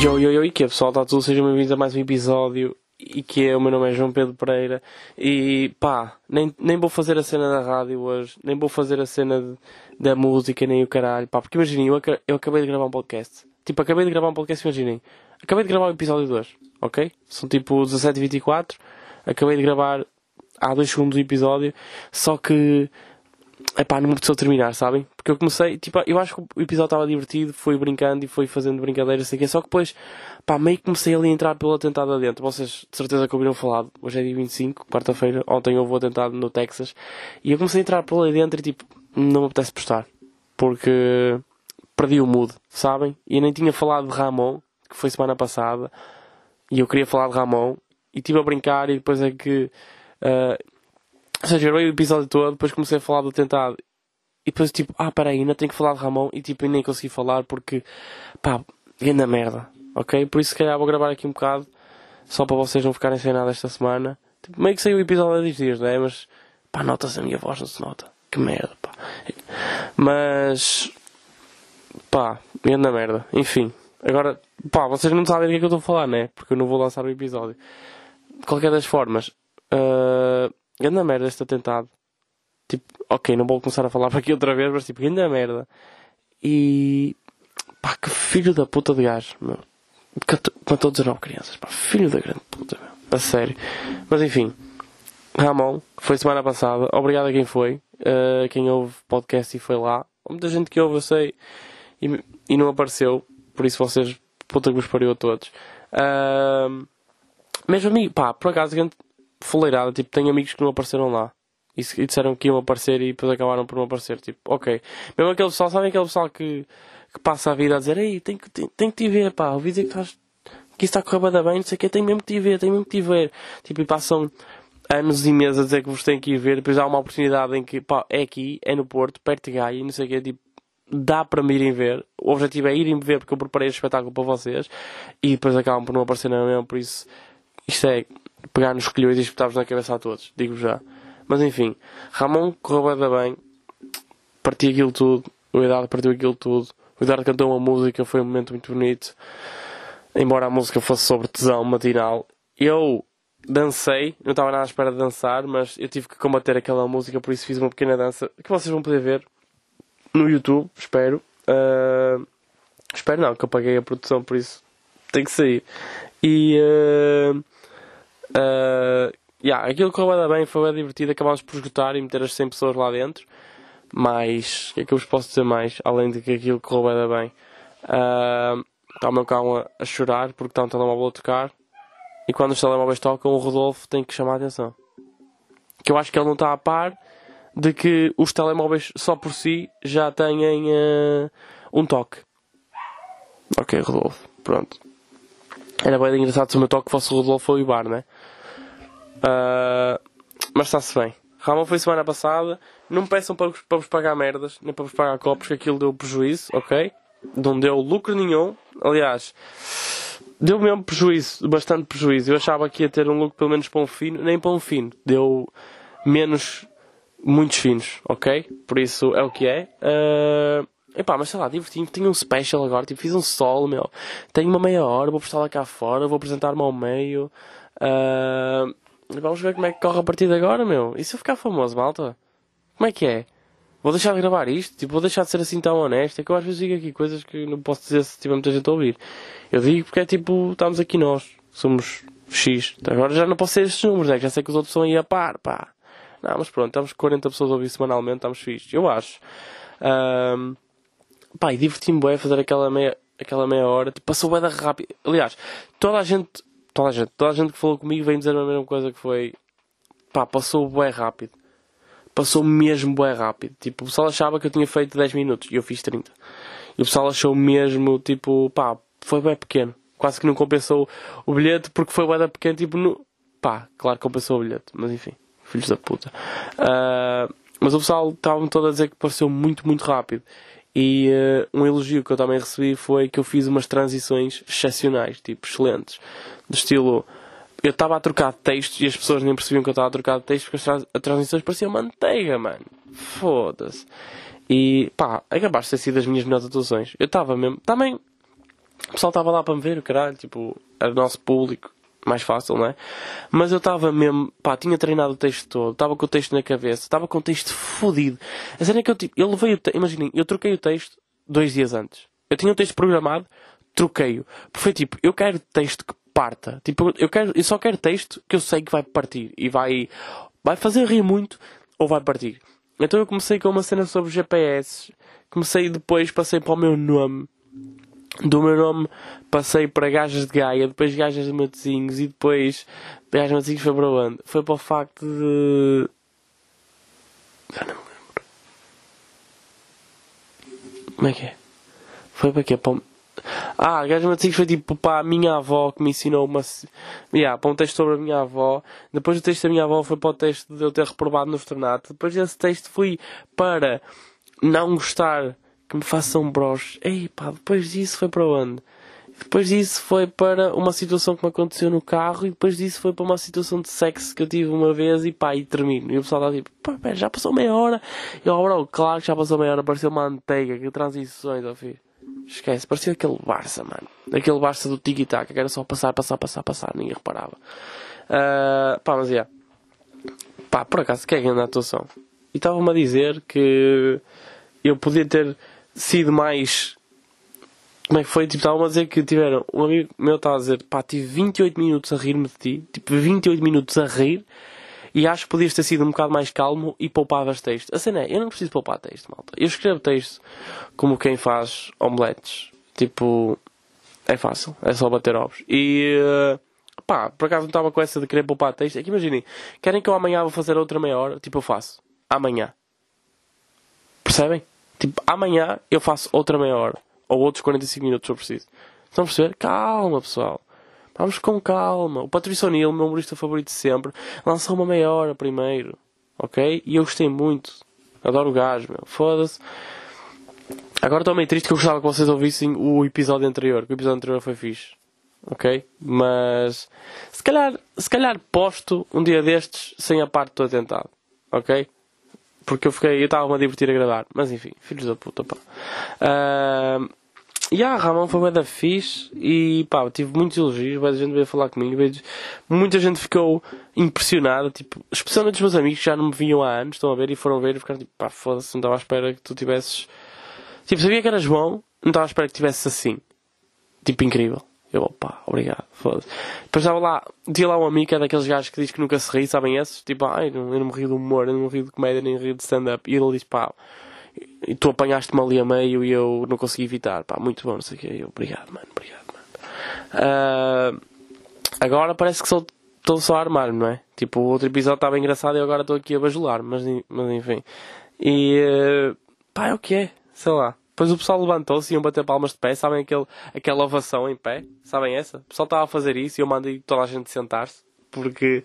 Yo, yo, yo, e que é pessoal, está tudo, sejam bem-vindos a mais um episódio e que é, o meu nome é João Pedro Pereira e pá, nem, nem vou fazer a cena da rádio hoje, nem vou fazer a cena de, da música, nem o caralho, pá, porque imaginem, eu, eu acabei de gravar um podcast, tipo, acabei de gravar um podcast, imaginem, acabei de gravar o episódio 2, ok? São tipo 17h24, acabei de gravar há 2 segundos o episódio, só que Epá, não me precisou terminar, sabem? Porque eu comecei, tipo, eu acho que o episódio estava divertido, foi brincando e foi fazendo brincadeiras, sei que Só que depois, pá, meio que comecei ali a entrar pelo atentado adentro. Vocês, de certeza que ouviram falar, hoje é dia 25, quarta-feira, ontem houve o atentado no Texas. E eu comecei a entrar por ali dentro e, tipo, não me apetece postar. Porque perdi o mood, sabem? E nem tinha falado de Ramon, que foi semana passada. E eu queria falar de Ramon. E estive a brincar e depois é que... Uh, ou seja, gravei o episódio todo, depois comecei a falar do tentado. E depois tipo, ah, peraí, ainda tenho que falar de Ramon. E tipo, nem consegui falar porque, pá, na merda. Ok? Por isso, se calhar, vou gravar aqui um bocado. Só para vocês não ficarem sem nada esta semana. Tipo, meio que saiu o episódio há 10 dias, não é? Mas, pá, nota-se a minha voz, não se nota. Que merda, pá. Mas, pá, na merda. Enfim, agora, pá, vocês não sabem do que é que eu estou a falar, né? Porque eu não vou lançar o episódio. De qualquer das formas, uh, Ganda merda este atentado. Tipo, ok, não vou começar a falar para aqui outra vez, mas tipo, ganda merda. E. pá, que filho da puta de gajo, meu. Matou 19 crianças, pá, filho da grande puta, meu. A sério. Mas enfim, Ramon, foi semana passada. Obrigado a quem foi. Uh, quem ouve podcast e foi lá. Muita gente que ouve, eu sei. E, e não apareceu. Por isso vocês, puta que vos pariu a todos. Uh, mesmo amigo, pá, por acaso, fuleirada, tipo, tenho amigos que não apareceram lá. E, e, disseram que iam aparecer e depois acabaram por não aparecer. Tipo, ok. Mesmo aquele pessoal, sabem aquele pessoal que, que passa a vida a dizer, ei, tem que, que te ver, pá, ouvi dizer que estás, que isso está a bem, não sei o que, tem mesmo que te ver, tem mesmo que te ver. Tipo, e passam anos e meses a dizer que vos têm que ir ver, depois há uma oportunidade em que, pá, é aqui, é no Porto, perto de Gaia, não sei o que, tipo, dá para me irem ver. O objetivo é irem ver porque eu preparei este espetáculo para vocês e depois acabam por não aparecer na mesmo, por isso isto é pegar nos colhões e espetar-vos na cabeça a todos, digo já. Mas enfim, Ramon correu bem, partiu aquilo tudo, o Eduardo partiu aquilo tudo, o Eduardo cantou uma música, foi um momento muito bonito, embora a música fosse sobre tesão matinal. Eu dancei, não estava nada à espera de dançar, mas eu tive que combater aquela música, por isso fiz uma pequena dança que vocês vão poder ver no YouTube, espero. Uh, espero não, que eu paguei a produção, por isso tem que sair. E uh, Uh, yeah, aquilo correu bem, foi bem divertido. Acabámos por esgotar e meter as 100 pessoas lá dentro. Mas, o que é que eu vos posso dizer mais? Além de que aquilo correu bem. Uh, está o meu cão a, a, chorar porque está um telemóvel a tocar. E quando os telemóveis tocam, o Rodolfo tem que chamar a atenção. Que eu acho que ele não está a par de que os telemóveis só por si já têm uh, um toque. Ok, Rodolfo, pronto. Era bem engraçado se o meu toque fosse o Rodolfo ou o Ibar, né? Uh, mas está-se bem. Ramon foi semana passada. Não me peçam para, para vos pagar merdas, nem para vos pagar copos, que aquilo deu prejuízo, ok? Não deu lucro nenhum. Aliás, deu mesmo prejuízo, bastante prejuízo. Eu achava que ia ter um lucro pelo menos para um fino, nem para um fino. Deu menos, muitos finos, ok? Por isso é o que é. Uh, epá, mas sei lá, divertindo. Tenho um special agora, tipo, fiz um solo, meu. Tenho uma meia hora, vou postar lá cá fora, vou apresentar-me ao meio. Uh, Vamos ver como é que corre a partir de agora, meu. E se eu ficar famoso, malta? Como é que é? Vou deixar de gravar isto? Tipo, vou deixar de ser assim tão honesto? É que eu às vezes digo aqui coisas que não posso dizer se tiver muita gente a ouvir. Eu digo porque é tipo, estamos aqui nós. Somos X. Agora já não posso ser estes números, é que já sei que os outros são aí a par, pá. Não, mas pronto, estamos 40 pessoas a ouvir semanalmente, estamos fixos. Eu acho. Um, pá, e diverti-me bem fazer aquela meia, aquela meia hora. Tipo, passou bem da rápido. Aliás, toda a gente toda a gente, toda a gente que falou comigo vem dizer a mesma coisa que foi pá, passou bué rápido. Passou mesmo bué rápido. Tipo, o pessoal achava que eu tinha feito 10 minutos e eu fiz 30. E o pessoal achou mesmo, tipo, pá, foi bem pequeno. Quase que não compensou o bilhete porque foi bué da pequeno, tipo, no... pá, claro que compensou o bilhete, mas enfim, filhos da puta. Uh, mas o pessoal estava-me todo a dizer que pareceu muito, muito rápido. E uh, um elogio que eu também recebi foi que eu fiz umas transições excepcionais, tipo, excelentes. Do estilo, eu estava a trocar de textos e as pessoas nem percebiam que eu estava a trocar de textos porque as, as transições pareciam manteiga, mano. Foda-se. E pá, acabaste de ter sido as minhas melhores atuações. Eu estava mesmo. Também. O pessoal estava lá para me ver, caralho, tipo, era o nosso público, mais fácil, não é? Mas eu estava mesmo, pá, tinha treinado o texto todo, estava com o texto na cabeça, estava com o texto fodido. A cena é que eu, tipo, eu levei o texto, imaginem, eu troquei o texto dois dias antes. Eu tinha o texto programado, troquei-o. Foi tipo, eu quero texto que parta. Tipo, eu, quero, eu só quero texto que eu sei que vai partir e vai, vai fazer rir muito ou vai partir. Então eu comecei com uma cena sobre GPS. Comecei depois, passei para o meu nome. Do meu nome passei para Gajas de Gaia, depois Gajas de Matozinhos e depois Gajas de Matozinhos foi para onde? Foi para o facto de. Já não me lembro. Como é que é? Foi para quê? Para o... Ah, Gajas de Matozinhos foi tipo para a minha avó que me ensinou uma. Yeah, para um texto sobre a minha avó. Depois o texto da minha avó foi para o texto de eu ter reprovado no veterinato. Depois desse texto fui para não gostar que me façam broches. Ei pá, depois disso foi para onde? Depois disso foi para uma situação que me aconteceu no carro e depois disso foi para uma situação de sexo que eu tive uma vez e pá, e termino. E o pessoal está tipo, pá, pera, já passou meia hora. E eu, bro, claro que já passou meia hora, pareceu uma manteiga, que transições, ó filho. Esquece, parecia aquele Barça, mano. Aquele Barça do Tiki-Taka, que era só passar, passar, passar, passar, ninguém reparava. Uh, pá, mas é. Yeah. Pá, por acaso, que é a atuação? E estava-me a dizer que eu podia ter sido mais. Como é que foi? Tipo, estavam a dizer que tiveram. Um amigo meu estava a dizer, pá, tive 28 minutos a rir-me de ti. Tipo, 28 minutos a rir. E acho que podias ter sido um bocado mais calmo e poupavas texto. A cena é, eu não preciso poupar texto, malta. Eu escrevo texto como quem faz omeletes. Tipo, é fácil. É só bater ovos. E. Uh, pá, por acaso não estava com essa de querer poupar texto. É que imaginem, querem que eu amanhã vou fazer outra meia hora? Tipo, eu faço. Amanhã. Percebem? Tipo, amanhã eu faço outra meia hora. Ou outros 45 minutos se eu preciso. Estão a perceber? Calma, pessoal. Vamos com calma. O Patrício O'Neill, meu humorista favorito de sempre, lançou uma meia hora primeiro. Ok? E eu gostei muito. Adoro o gajo, meu. Foda-se. Agora estou meio triste que eu gostava que vocês ouvissem o episódio anterior. Que o episódio anterior foi fixe. Ok? Mas se calhar, se calhar posto um dia destes sem a parte do atentado. Ok? Porque eu fiquei, eu estava-me a divertir a gravar. Mas enfim, filhos da puta, pá. Uh, e a Ramon foi bem da fixe e pá, tive muitos elogios, muita gente veio falar comigo, muita gente ficou impressionada, tipo, especialmente os meus amigos que já não me vinham há anos, estão a ver e foram ver e ficaram tipo, pá, foda-se, não estava à espera que tu tivesses. Tipo, sabia que eras bom, não estava à espera que tivesses assim. Tipo, incrível. Eu, opá, obrigado, foda-se. Depois estava lá, tinha lá um amigo que é daqueles gajos que diz que nunca se ri, sabem esses? Tipo, ai, eu não me rio de humor, eu não me rio de comédia, nem rio de stand-up. E ele diz, pá, e tu apanhaste-me ali a meio e eu não consegui evitar, pá, muito bom, não sei o quê. Eu, obrigado, mano, obrigado, mano. Uh, agora parece que estou só a armar-me, não é? Tipo, o outro episódio estava engraçado e agora estou aqui a bajular, mas, mas enfim. E, uh, pá, é o que é, sei lá. Depois o pessoal levantou-se e iam bater palmas de pé, sabem aquele, aquela ovação em pé? Sabem essa? O pessoal estava a fazer isso e eu mandei toda a gente sentar-se, porque,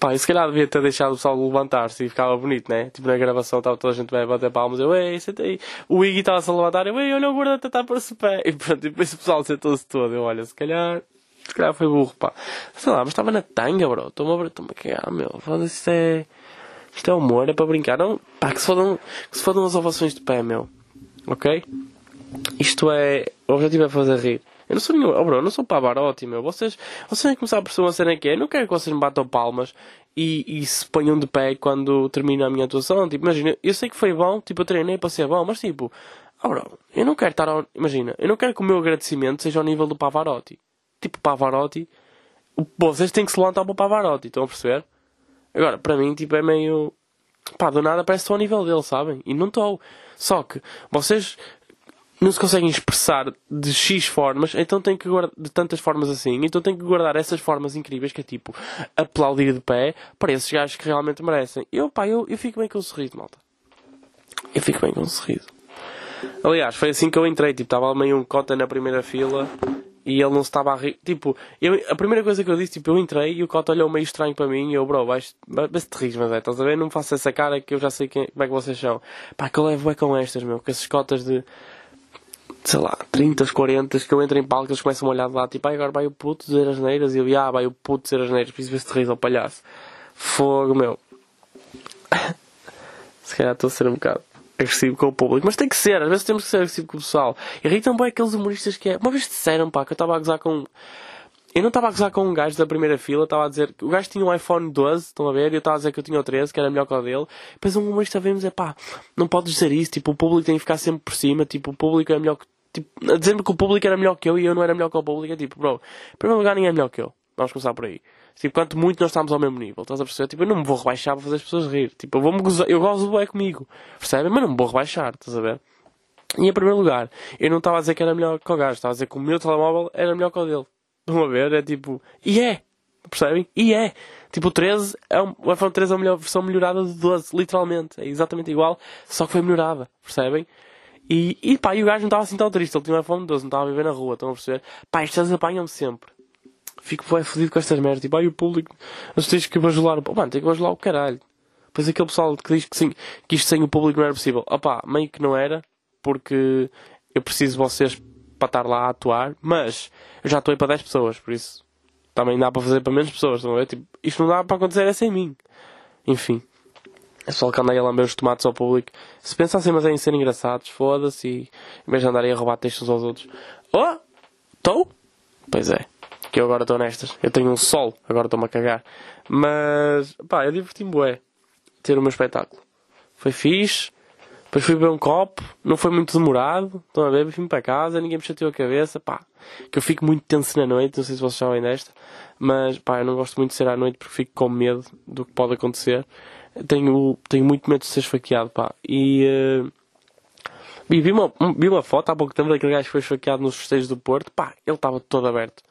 pá, eu se calhar devia ter deixado o pessoal levantar-se e ficava bonito, né? Tipo na gravação estava toda a gente a bater palmas, eu, ei, sentei. O Iggy estava-se a levantar, eu, ei, olha o gordo a tentar pôr-se pé. E pronto, e depois o pessoal sentou-se todo, eu, olha, se calhar, se calhar foi burro, pá. Sei lá, mas estava na tanga, bro, estou-me a, estou a cagar, meu, isto é, isto é humor, é para brincar, não, pá, que se que se fodam as ovações de pé, meu. Ok? Isto é. O objetivo é fazer rir. Eu não sou nenhum. Oh, bro, eu não sou Pavarotti, meu. Vocês, vocês têm que começar a perceber uma cena que é. Eu não quero que vocês me batam palmas e, e se ponham de pé quando termina a minha atuação. Tipo, imagina, eu sei que foi bom, tipo, eu treinei para ser bom, mas tipo, oh, bro, eu não quero estar ao. Imagina, eu não quero que o meu agradecimento seja ao nível do Pavarotti. Tipo, Pavarotti. Vocês têm que se levantar para o Pavarotti, estão a perceber? Agora, para mim, tipo, é meio. Pá, do nada parece que estou ao nível dele, sabem? E não estou. Só que vocês não se conseguem expressar de X formas, então tem que guardar de tantas formas assim, então tem que guardar essas formas incríveis que é tipo aplaudir de pé para esses gajos que realmente merecem. Eu, pá, eu, eu fico bem com o sorriso, malta. Eu fico bem com o sorriso. Aliás, foi assim que eu entrei, tipo, estava meio um cota na primeira fila e ele não estava a rir. Tipo, eu, a primeira coisa que eu disse, tipo, eu entrei e o Cota olhou meio estranho para mim e eu, bro, vais, vais te rir, mas é, estás a ver? Não me faço essa cara que eu já sei quem, como é que vocês são. Pá, que eu levo é com estas, meu, com esses cotas de, sei lá, 30, 40, que eu entro em palco eles começam a olhar de lá, tipo, ah, agora vai o puto dizer as neiras e eu, ah, vai o puto dizer as neiras, preciso ver se te ris ao palhaço. Fogo, meu. se calhar estou a ser um bocado. Agressivo com o público. Mas tem que ser, às vezes temos que ser agressivo com o pessoal. Irritam bem aqueles humoristas que é. Uma vez disseram, pá, que eu estava a gozar com. Eu não estava a gozar com um gajo da primeira fila, estava a dizer que o gajo tinha um iPhone 12, estão a ver? E eu estava a dizer que eu tinha o 13, que era melhor que o dele. Depois um humorista veio-me dizer, pá, não podes dizer isso, tipo, o público tem que ficar sempre por cima, tipo, o público é melhor que. Tipo, a dizer-me que o público era melhor que eu e eu não era melhor que o público, é tipo, bro, em primeiro lugar ninguém é melhor que eu. Vamos começar por aí. Tipo, quanto muito nós estamos ao mesmo nível, estás a perceber? Tipo, eu não me vou rebaixar para fazer as pessoas rir. Tipo, eu vou-me gozar, eu gosto do é comigo, percebem? Mas não me vou rebaixar, estás a ver? E em primeiro lugar, eu não estava a dizer que era melhor que o gajo, estava a dizer que o meu telemóvel era melhor que o dele. Estão a ver? É tipo, e é, percebem? E é. Tipo, o 13 é um, o iPhone 13 é a melhor versão melhorada do 12, literalmente. É exatamente igual, só que foi melhorada, percebem? E, e pá, e o gajo não estava assim tão triste, ele tinha um iPhone 12, não estava a viver na rua, estão a perceber? Pá, estes apanham-me sempre fico bem fodido com estas merdas. Tipo, ai o público, mas tens que bajular. Pô, mano, tem que bajular o caralho. Depois aquele pessoal que diz que, sim, que isto sem o público não era possível. Opá, meio que não era, porque eu preciso de vocês para estar lá a atuar, mas eu já atuei para 10 pessoas, por isso também dá para fazer para menos pessoas, não é? Tipo, isto não dá para acontecer é sem mim. Enfim. É só que andei a lamber os tomates ao público. Se pensassem, mas é em ser engraçados, foda-se, em vez de andarem a roubar textos aos outros. Oh! Estou? Pois é que eu agora estou nestas. Eu tenho um sol, agora estou-me a cagar. Mas, pá, eu diverti-me bué ter o meu espetáculo. Foi fixe. Depois fui beber um copo, não foi muito demorado. Estão a ver? Fui-me para casa, ninguém me chateou a cabeça. Pá, que eu fico muito tenso na noite, não sei se vocês sabem desta. Mas, pá, eu não gosto muito de ser à noite porque fico com medo do que pode acontecer. Tenho, tenho muito medo de ser esfaqueado, pá. E. Uh, vi, uma, vi uma foto há pouco tempo daquele gajo que foi esfaqueado nos festejos do Porto. Pá, ele estava todo aberto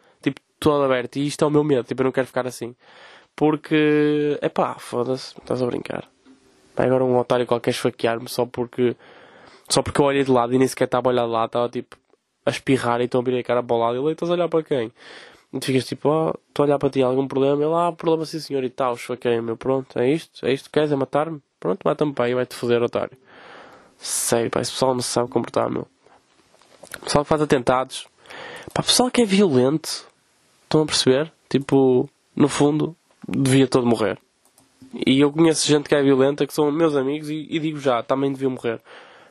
todo aberto. E isto é o meu medo, tipo, eu não quero ficar assim. Porque, é pá, foda-se, estás a brincar. Agora um otário qualquer esfaquear-me só porque. Só porque eu olhei de lado e nem sequer estava a olhar de lado, estava tipo a espirrar e então a virar a cara para o lado. E ele, estás a olhar para quem? E tu ficas tipo, oh, estou a olhar para ti, algum problema? Ele, ah, problema sim senhor e tal, esfaqueia-me. Pronto, é isto? É isto que queres? É matar-me? Pronto, mata-me para aí, vai-te foder, otário. Sério, pá, esse pessoal não sabe comportar, meu. O pessoal que faz atentados. Pá, pessoal que é violento Estão a perceber? Tipo, no fundo, devia todo morrer. E eu conheço gente que é violenta, que são meus amigos, e, e digo já, também deviam morrer.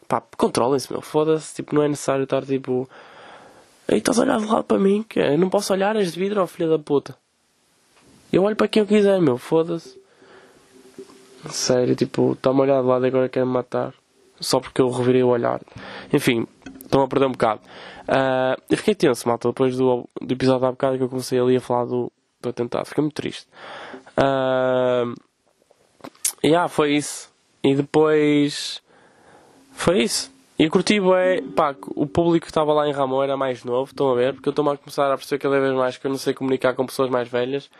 Pá, controlem-se, meu. Foda-se. Tipo, não é necessário estar tipo. Ei, estás a olhar de lado para mim? Que eu não posso olhar, és de vidro, ó filha da puta. Eu olho para quem eu quiser, meu. Foda-se. Sério, tipo, está-me a olhar de lado e agora quer-me matar. Só porque eu revirei o olhar. Enfim, estão a perder um bocado. Uh, eu fiquei tenso, malta, depois do, do episódio há bocado que eu comecei ali a falar do, do atentado. Fiquei muito triste. Uh, yeah, foi isso. E depois. Foi isso. E curti é, pá, o público que estava lá em Ramon era mais novo, estão a ver? Porque eu estou a começar a perceber cada vez mais que eu não sei comunicar com pessoas mais velhas.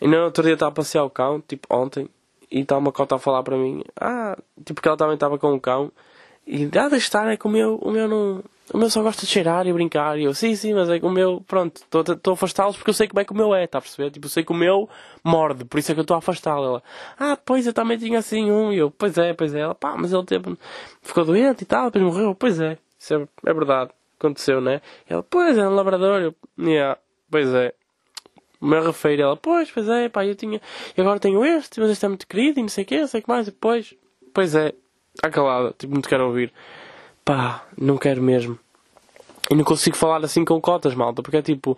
E no outro dia estava a passear o cão, tipo ontem, e está uma cota a falar para mim, ah, tipo que ela também estava com o cão, e deixa estar, é que o meu, o meu não. O meu só gosta de cheirar e brincar. E eu, sim, sim, mas é que o meu, pronto, estou a afastá-los porque eu sei como é que o meu é, está a perceber? Tipo, eu sei que o meu morde, por isso é que eu estou a afastá-lo. Ela, ah, pois eu também tinha assim um. E eu, pois é, pois é. Ela, pá, mas ele teve, ficou doente e tal, depois morreu. Pois é, isso é, é verdade, aconteceu, né? E ela, pois é, um labrador. Eu, yeah, pois é. O meu refeiro, ela, pois, pois é, pá, eu tinha, e agora tenho este, mas este é muito querido e não sei o quê, não sei o que mais. E depois, pois é, está calada, tipo, não te quero ouvir. Pá, não quero mesmo. E não consigo falar assim com cotas, malta, porque é tipo.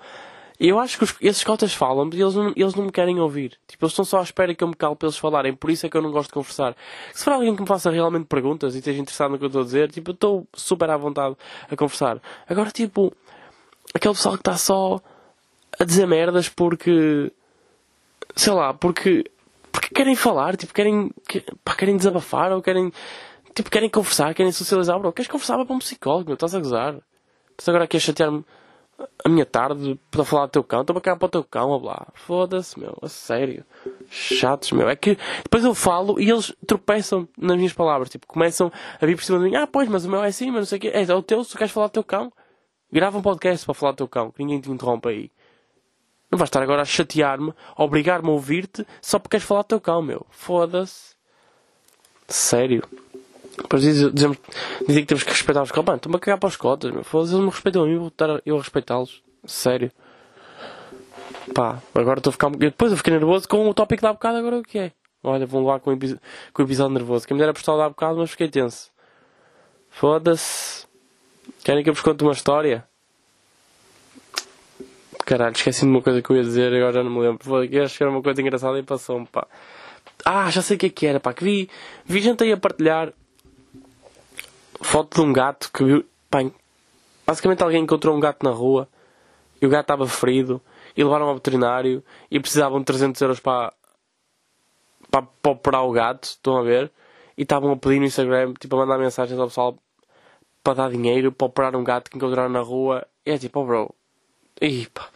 Eu acho que os, esses cotas falam e eles não, eles não me querem ouvir. Tipo, eles estão só à espera que eu me cale para eles falarem. Por isso é que eu não gosto de conversar. Se for alguém que me faça realmente perguntas e esteja interessado no que eu estou a dizer, tipo, eu estou super à vontade a conversar. Agora, tipo, aquele pessoal que está só a dizer merdas porque. Sei lá, porque porque querem falar, tipo, querem, pá, querem desabafar ou querem, tipo, querem conversar, querem socializar, bro. Queres conversar para um psicólogo, meu, estás a gozar. Estás agora aqui a chatear-me a minha tarde para falar do teu cão, estou a cagar para o teu cão, blá. Foda-se, meu, a sério. Chatos, meu. É que depois eu falo e eles tropeçam nas minhas palavras, tipo, começam a vir por cima de mim, ah, pois, mas o meu é assim, mas não sei o quê. É, é o teu, se tu queres falar do teu cão, grava um podcast para falar do teu cão, que ninguém te interrompe aí. Não vais estar agora a chatear-me, a obrigar-me a ouvir-te só porque queres falar do teu cão, meu. Foda-se. Sério. Depois dizem, dizem, que temos que respeitar os cães. Mano, estou-me a cagar para os cotas, meu. Foda-se, eles me respeitam a mim, vou estar eu a respeitá-los. Sério. Pá, agora estou a ficar. Depois eu fiquei nervoso com o tópico da bocado, agora o que é? Olha, vão lá com o, com o episódio nervoso. Quem me dera postar lá bocado, mas fiquei tenso. Foda-se. Querem que eu vos conte uma história? Caralho, esqueci-me de uma coisa que eu ia dizer agora já não me lembro. Foi, acho que era uma coisa engraçada e passou-me, pá. Ah, já sei o que é que era, pá. Que vi, vi gente aí a partilhar foto de um gato que viu. Pá, basicamente alguém encontrou um gato na rua e o gato estava ferido e levaram ao veterinário e precisavam de 300 euros para, para, para operar o gato, estão a ver? E estavam a pedir no Instagram, tipo, a mandar mensagens ao pessoal para dar dinheiro para operar um gato que encontraram na rua. E é tipo, oh bro, e, pá.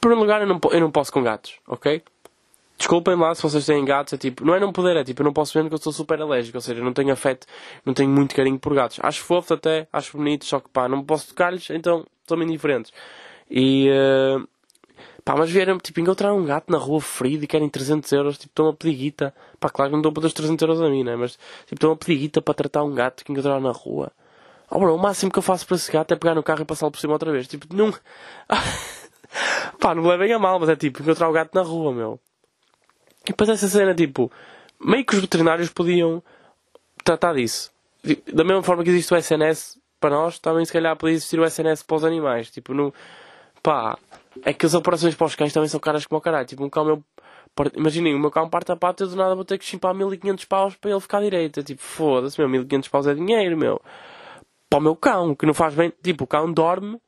Por um lugar, eu não, eu não posso com gatos, ok? Desculpem lá se vocês têm gatos, é tipo, não é não poder, é tipo, eu não posso ver porque eu sou super alérgico, ou seja, eu não tenho afeto, não tenho muito carinho por gatos. Acho fofo até, acho bonito, só que pá, não posso tocar-lhes, então são indiferentes. E, uh, pá, mas vieram, tipo, encontrar um gato na rua ferido e querem 300 euros, tipo, estão a pedir guita. Pá, claro que não dão para os 300 euros a mim, né? Mas, tipo, estão a pedir guita para tratar um gato que encontraram na rua. Oh, bro, o máximo que eu faço para esse gato é pegar no carro e passá-lo por cima outra vez. Tipo, não. Pá, não me levem a mal, mas é tipo encontrar o gato na rua, meu. E depois essa cena, tipo, meio que os veterinários podiam tratar disso. Da mesma forma que existe o SNS para nós, também se calhar podia existir o SNS para os animais. Tipo, no. Pá, é que as operações para os cães também são caras como o caralho. Tipo, um cão meu. Imaginem, o meu cão parte a pata e do nada vou ter que chimpar 1500 paus para ele ficar direito. Tipo, foda-se, meu, 1500 paus é dinheiro, meu. Para o meu cão, que não faz bem. Tipo, o cão dorme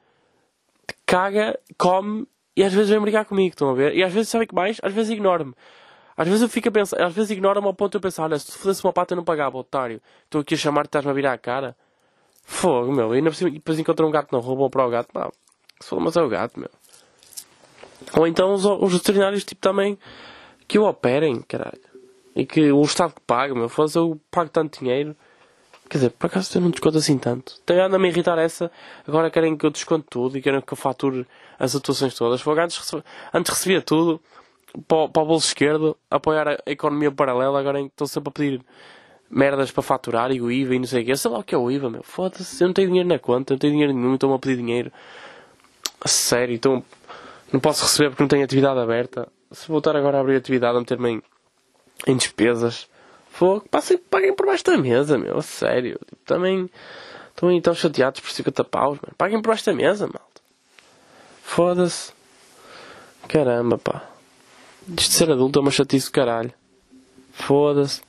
caga, come e às vezes vem brigar comigo, estão a ver? E às vezes, sabe que mais? Às vezes ignora-me. Às vezes eu fico a pensar, às vezes ignora-me ao ponto de eu pensar, olha, se tu fizesse uma pata eu não pagava, otário. Estou aqui a chamar-te, estás-me a virar a cara. Fogo, meu. E depois encontra um gato rua, vou para o gato. Não, se for, mas é o gato, meu. Ou então os, os veterinários, tipo, também, que o operem, caralho. E que o Estado que paga, meu. Fosse eu pago tanto dinheiro. Quer dizer, por acaso eu não desconto assim tanto. Tenho anda a me irritar essa. Agora querem que eu desconte tudo e querem que eu fature as atuações todas. Foi antes, antes recebia tudo para, para o bolso esquerdo, apoiar a economia paralela. Agora estou sempre a pedir merdas para faturar e o IVA e não sei o que. Sei lá o que é o IVA, meu. Foda-se, eu não tenho dinheiro na conta, não tenho dinheiro nenhum, estou-me a pedir dinheiro. Sério, então não posso receber porque não tenho atividade aberta. Se voltar agora a abrir atividade, a meter-me em, em despesas. Fogo, passem, paguem por baixo da mesa, meu, a sério. Tipo, também estão aí tão chateados por 50 paus, mano. Paguem por baixo da mesa, malta. Foda-se. Caramba, pá. Isto de ser adulto é uma chatice do caralho. Foda-se.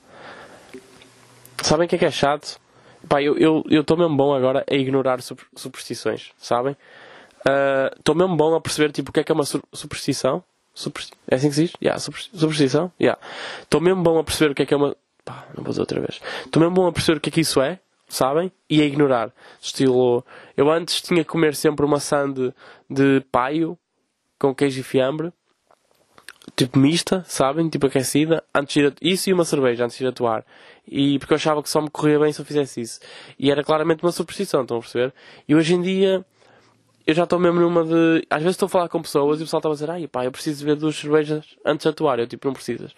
Sabem o que é que é chato? Pá, eu estou eu, eu mesmo bom agora a ignorar superstições, sabem? Ah, estou uh, mesmo bom a perceber tipo, o que é que é uma superstição. Super... É assim que se diz? Yeah, superstição? Yeah. Estou mesmo bom a perceber o que é que é uma Pá, não vou dizer outra vez. Estou mesmo bom a perceber o que é que isso é, sabem? E a ignorar. Estilo. Eu antes tinha que comer sempre uma sande de paio com queijo e fiambre. Tipo mista, sabem? Tipo aquecida. Antes de ir a... Isso e uma cerveja antes de ir atuar. E porque eu achava que só me corria bem se eu fizesse isso. E era claramente uma superstição, estão a perceber? E hoje em dia eu já estou mesmo numa de. Às vezes estou a falar com pessoas e o pessoal está a dizer, ai pá, eu preciso ver duas cervejas antes de atuar. Eu tipo, não precisas.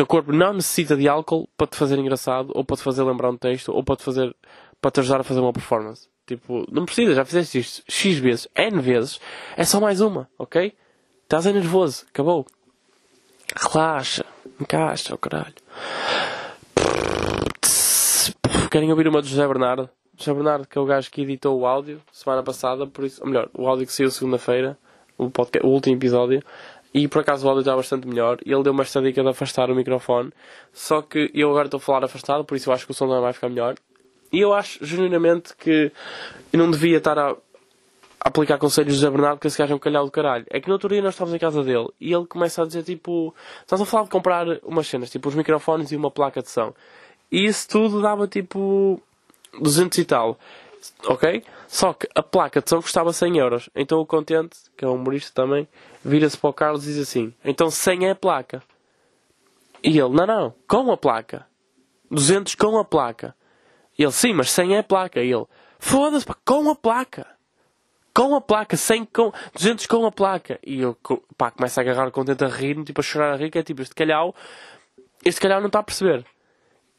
Teu corpo não necessita de álcool para te fazer engraçado, ou para te fazer lembrar um texto, ou para te fazer para te ajudar a fazer uma performance. Tipo, não precisa, já fizeste isto X vezes, N vezes, é só mais uma, ok? Estás aí nervoso, acabou. Relaxa, encaixa, o oh caralho. Querem ouvir uma do José Bernardo? José Bernardo, que é o gajo que editou o áudio semana passada, por isso, ou melhor, o áudio que saiu segunda-feira, o, podcast, o último episódio. E por acaso o áudio está bastante melhor. Ele deu-me esta dica de afastar o microfone. Só que eu agora estou a falar afastado, por isso eu acho que o som não vai ficar melhor. E eu acho genuinamente que eu não devia estar a, aplicar conselhos de Bernardo que esse gajo é um calhau do caralho. É que no outro dia nós estávamos em casa dele e ele começa a dizer tipo. Estás a falar de comprar umas cenas, tipo os microfones e uma placa de som. E isso tudo dava tipo 200 e tal. Ok? Só que a placa de som custava 100 euros. Então o contente, que é um humorista também, vira-se para o Carlos e diz assim: Então 100 é a placa. E ele: Não, não, com a placa. 200 com a placa. E ele: Sim, mas 100 é a placa. E ele: Foda-se, com a placa. Com a placa, 100 com, 200 com a placa. E eu, pá, começo a agarrar o contente a rir, tipo a chorar a rir, que é tipo, este calhau, este calhau não está a perceber.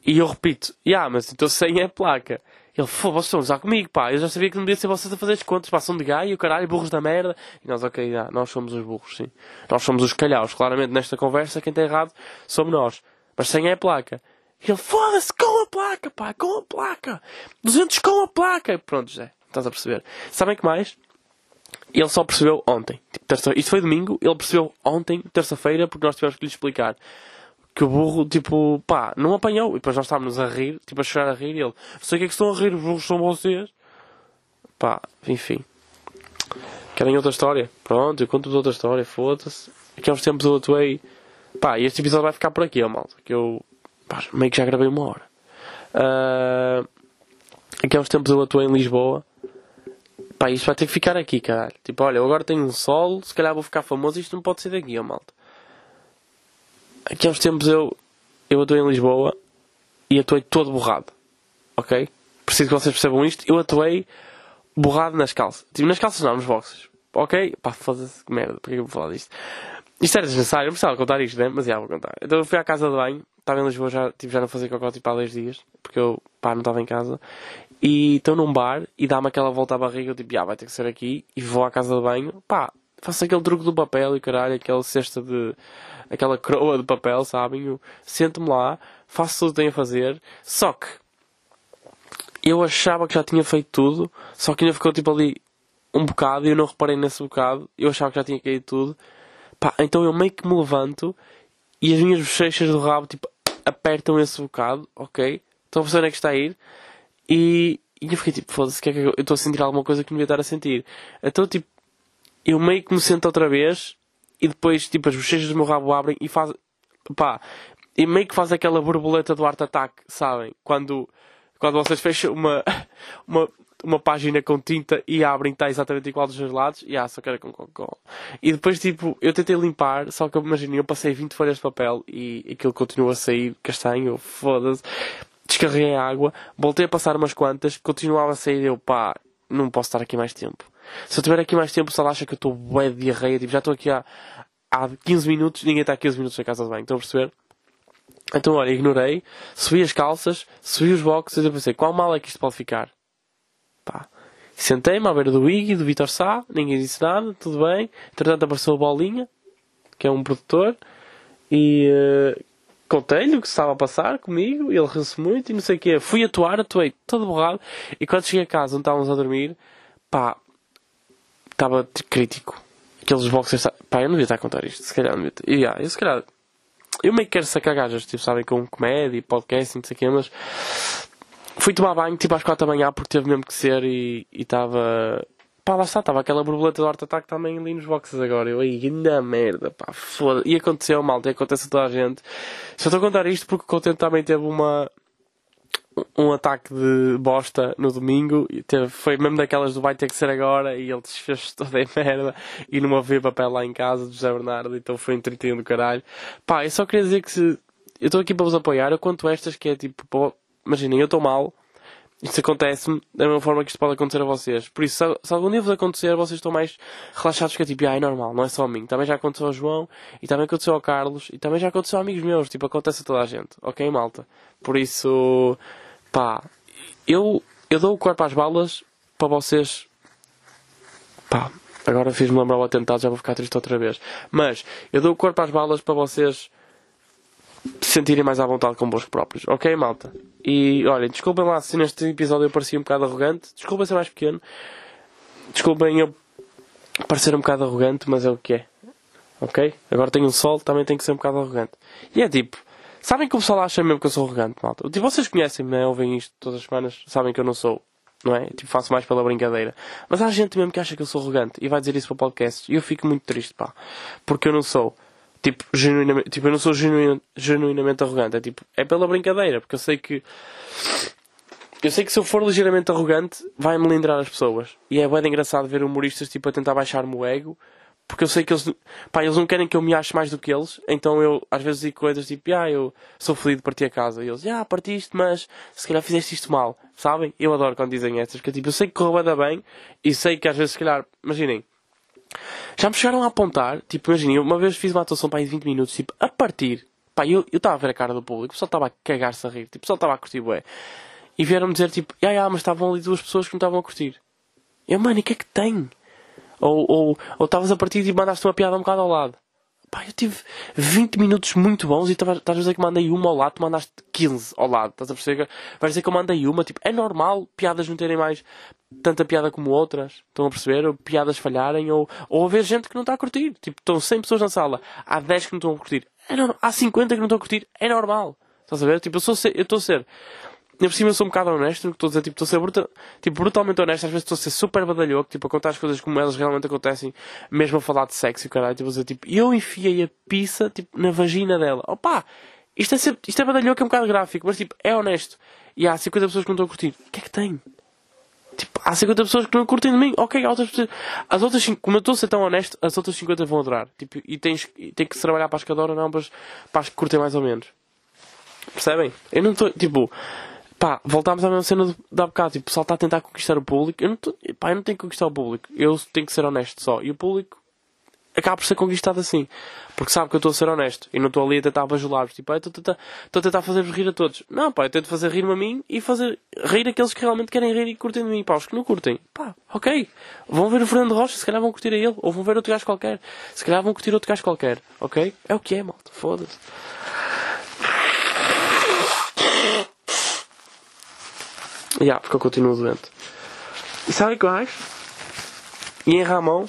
E eu repito: Yeah, mas então 100 é a placa. Ele, pô, vocês estão a usar comigo, pá. Eu já sabia que não devia ser vocês a fazer as contas, pá, são de gaio, caralho, burros da merda. E nós, ok, já, nós somos os burros, sim. Nós somos os calhaus. Claramente, nesta conversa, quem está errado somos nós. Mas sem é a placa. E ele, foda-se, com a placa, pá, com a placa. 200 com a placa. Pronto, José, estás a perceber. Sabem que mais? Ele só percebeu ontem. Tipo, terça... Isto foi domingo, ele percebeu ontem, terça-feira, porque nós tivemos que lhe explicar que o burro, tipo, pá, não apanhou. E depois nós estávamos a rir, tipo, a chorar a rir, e ele, sei que é que estão a rir, os burros são vocês. Pá, enfim. Querem outra história? Pronto, eu conto-vos outra história, foda-se. Aqui há uns tempos eu atuei. Pá, e este episódio vai ficar por aqui, ó, malta. Que eu, pá, meio que já gravei uma hora. Uh... Aqui há uns tempos eu atuei em Lisboa. Pá, isto vai ter que ficar aqui, caralho. Tipo, olha, eu agora tenho um solo, se calhar vou ficar famoso, isto não pode ser daqui, ó, malta. Aqui há uns tempos eu, eu atuei em Lisboa e atuei todo borrado. Ok? Preciso que vocês percebam isto. Eu atuei borrado nas calças. Tipo, nas calças não, nos boxes. Ok? Pá, foda-se, que merda, porque eu vou falar disto? Isto era desnecessário, eu precisava contar isto, né? Mas já vou contar. Então eu fui à casa de banho, estava em Lisboa, já, tipo, já não fazia cocó tipo há 10 dias, porque eu, pá, não estava em casa. E estou num bar e dá-me aquela volta à barriga, eu tipo, ah, vai ter que ser aqui, e vou à casa de banho, pá, faço aquele truque do papel e caralho, aquela cesta de. aquela croa de papel, sabem? Eu sento-me lá, faço tudo o que tenho a fazer, só que eu achava que já tinha feito tudo, só que ainda ficou tipo ali um bocado e eu não reparei nesse bocado, eu achava que já tinha caído tudo. Pá, então eu meio que me levanto e as minhas bochechas do rabo tipo apertam esse bocado, ok? Estão a perceber onde é que está a ir? E, e eu fiquei tipo, foda-se, que é que eu estou a sentir alguma coisa que não devia estar a sentir. Então tipo, eu meio que me sento outra vez e depois tipo as bochechas do meu rabo abrem e faz pá, e meio que faz aquela borboleta do art attack, sabem? Quando quando vocês fecham uma, uma, uma página com tinta e abrem, está exatamente igual dos dois lados, e ah, só quero com Coca-Cola. E depois, tipo, eu tentei limpar, só que imagina, eu passei 20 folhas de papel e aquilo continua a sair castanho, foda-se. Descarreguei a água, voltei a passar umas quantas, continuava a sair, eu pá, não posso estar aqui mais tempo. Se eu tiver aqui mais tempo, só acha que eu estou bué de diarreia, tipo, já estou aqui há, há 15 minutos, ninguém está há 15 minutos na casa de banho, estão a perceber? Então, olha, ignorei, subi as calças, subi os boxes e pensei, qual mal é que isto pode ficar? Pá. Sentei-me à beira do Iggy, do Vitor Sá, ninguém disse nada, tudo bem. Entretanto apareceu a Bolinha, que é um produtor, e uh, contei-lhe o que estava a passar comigo, ele riu-se muito e não sei o quê. Fui atuar, atuei todo borrado, e quando cheguei a casa onde estávamos a dormir, pá, estava crítico. Aqueles boxers, pá, eu não devia estar a contar isto, se calhar não devia. E, yeah, eu se calhar eu meio que quero sacar gajas, tipo, sabem, com comédia podcast não sei o quê, mas fui tomar banho tipo às 4 da manhã porque teve mesmo que ser e estava. Pá, lá está, estava aquela borboleta do Art Attack também ali nos boxes agora. Eu aí, na merda, pá, foda E aconteceu, malta, e acontece a toda a gente. Só estou a contar isto porque o Contente também teve uma, um ataque de bosta no domingo. Teve, foi mesmo daquelas do vai ter que ser agora. E ele desfez toda a merda. E não havia papel lá em casa do José Bernardo. Então foi um 31 do caralho. Pá, eu só queria dizer que se. Eu estou aqui para vos apoiar. Eu conto estas que é tipo. Imaginem, eu estou mal. Isto acontece-me da mesma forma que isto pode acontecer a vocês. Por isso, se, se algum dia vos acontecer, vocês estão mais relaxados que é tipo, ah, é normal, não é só a mim. Também já aconteceu ao João, e também aconteceu ao Carlos, e também já aconteceu a amigos meus. Tipo, acontece a toda a gente. Ok, malta? Por isso, pá, eu, eu dou o corpo às balas para vocês. Pá, agora fiz-me lembrar o atentado, já vou ficar triste outra vez. Mas, eu dou o corpo às balas para vocês se sentirem mais à vontade convosco próprios. Ok, malta? E olhem, desculpem lá se neste episódio eu parecia um bocado arrogante. Desculpem ser mais pequeno. Desculpem eu parecer um bocado arrogante, mas é o que é. Ok? Agora tenho um sol, também tenho que ser um bocado arrogante. E é tipo, sabem que o pessoal acha mesmo que eu sou arrogante, malta? Tipo, vocês conhecem-me, né? Ouvem isto todas as semanas, sabem que eu não sou. Não é? Tipo, faço mais pela brincadeira. Mas há gente mesmo que acha que eu sou arrogante e vai dizer isso para o podcast. E eu fico muito triste, pá. Porque eu não sou. Tipo, genuinamente, tipo, eu não sou genuin, genuinamente arrogante. É tipo, é pela brincadeira, porque eu sei que. Eu sei que se eu for ligeiramente arrogante, vai melindrar as pessoas. E é bem engraçado ver humoristas tipo, a tentar baixar-me o ego, porque eu sei que eles, pá, eles não querem que eu me ache mais do que eles, então eu às vezes digo coisas tipo, ah, eu sou feliz de partir a casa. E eles, ah, partiste, mas se calhar fizeste isto mal, sabem? Eu adoro quando dizem essas, porque tipo, eu sei que correu bem, e sei que às vezes, se calhar, imaginem, já me chegaram a apontar, tipo, imaginem, uma vez fiz uma atuação para aí de 20 minutos, tipo, a partir, pá, eu estava a ver a cara do público, o pessoal estava a cagar-se a rir, tipo, o pessoal estava a curtir, ué. E vieram-me dizer, tipo, ah, ah, mas estavam ali duas pessoas que não estavam a curtir. Eu, mano, e o que é que tem? Ou estavas ou, ou a partir e mandaste uma piada um bocado ao lado. Pá, eu tive 20 minutos muito bons e estás a dizer que mandei uma ao lado, tu mandaste 15 ao lado. Estás a perceber? Vais dizer que eu mandei uma, tipo, é normal piadas não terem mais tanta piada como outras. Estão a perceber? Ou piadas falharem, ou, ou haver gente que não está a curtir. Tipo, estão 100 pessoas na sala, há 10 que não estão a curtir. É normal. Há 50 que não estão a curtir. É normal. Estás a ver? Tipo, eu estou a ser Ainda por cima eu sou um bocado honesto no que estou a dizer, tipo, estou a ser tipo, brutalmente honesto, às vezes estou a ser super badalhoco, tipo, a contar as coisas como elas realmente acontecem, mesmo a falar de sexo e caralho, tipo, a dizer, tipo, eu enfiei a pizza, tipo, na vagina dela. Opa! Isto é, ser, isto é badalhoco, é um bocado gráfico, mas tipo, é honesto. E há 50 pessoas que não estão a curtir. O que é que tem? Tipo, há 50 pessoas que não curtem de mim. Ok, há outras pessoas. As outras, como eu estou a ser tão honesto, as outras 50 vão adorar. Tipo, e tens, tem que trabalhar para as que adoram, não para as, para as que curtem mais ou menos. Percebem? Eu não estou, tipo, pá, voltámos à mesma cena da bocado. Tipo, o pessoal está a tentar conquistar o público. Eu não, tô, pá, eu não tenho que conquistar o público. Eu tenho que ser honesto só. E o público acaba por ser conquistado assim. Porque sabe que eu estou a ser honesto. E não estou ali a tentar bajular-vos. Tipo, estou a tentar fazer-vos rir a todos. Não, pá, eu tento fazer rir-me a mim e fazer rir aqueles que realmente querem rir e curtem de mim. Pá, os que não curtem. Pá, ok. Vão ver o Fernando Rocha, se calhar vão curtir a ele. Ou vão ver outro gajo qualquer. Se calhar vão curtir outro gajo qualquer. Ok? É o que é, malta. Foda-se. Yeah, porque eu continuo doente. E sabe mais? E em Ramon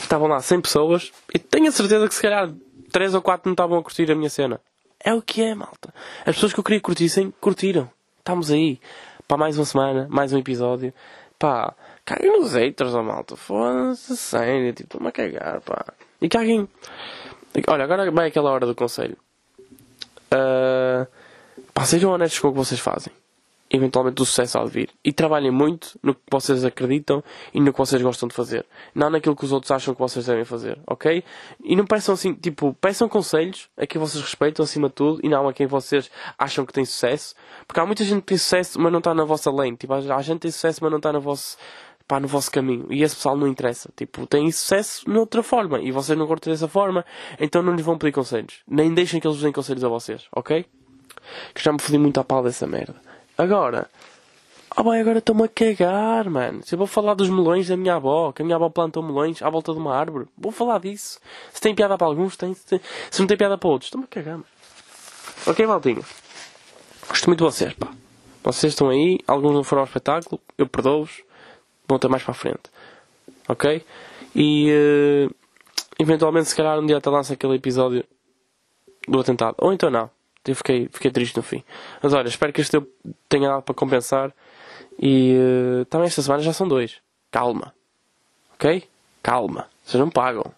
estavam lá 100 pessoas e tenho a certeza que se calhar 3 ou 4 não estavam a curtir a minha cena. É o que é, malta. As pessoas que eu queria que curtissem, curtiram. Estamos aí. Para mais uma semana, mais um episódio. Pá, caguem nos haters, ó malta. Foda-se, sério. Tipo, estou-me a cagar, pá. E caguem. Olha, agora vai aquela hora do conselho. Uh, pá, sejam honestos com o que vocês fazem eventualmente o sucesso há de vir. E trabalhem muito no que vocês acreditam e no que vocês gostam de fazer. Não naquilo que os outros acham que vocês devem fazer, ok? E não peçam assim, tipo, peçam conselhos a quem vocês respeitam acima de tudo e não a quem vocês acham que tem sucesso. Porque há muita gente que tem sucesso, mas não está na vossa lane. Tipo, há gente que tem sucesso, mas não está no vosso, pá, no vosso caminho. E esse pessoal não interessa. Tipo, tem sucesso de outra forma. E vocês não curtem dessa forma, então não lhes vão pedir conselhos. Nem deixem que eles vos deem conselhos a vocês, ok? Que já me fodi muito a pau dessa merda. Agora, ah, bem, agora estou-me a cagar, mano. Se eu vou falar dos melões da minha avó, que a minha avó plantou melões à volta de uma árvore, vou falar disso. Se tem piada para alguns, tem. Se, se não tem piada para outros, estou-me a cagar, mano. Ok, Valtinho? Gosto muito de vocês, pá. Vocês estão aí, alguns não foram ao espetáculo, eu perdoo-vos. Vão ter mais para a frente. Ok? E. Uh, eventualmente, se calhar, um dia até lança aquele episódio do atentado. Ou então não. Eu fiquei, fiquei triste no fim. Mas olha, espero que este tenha dado para compensar. E uh, também esta semana já são dois. Calma. Ok? Calma. Vocês não pagam.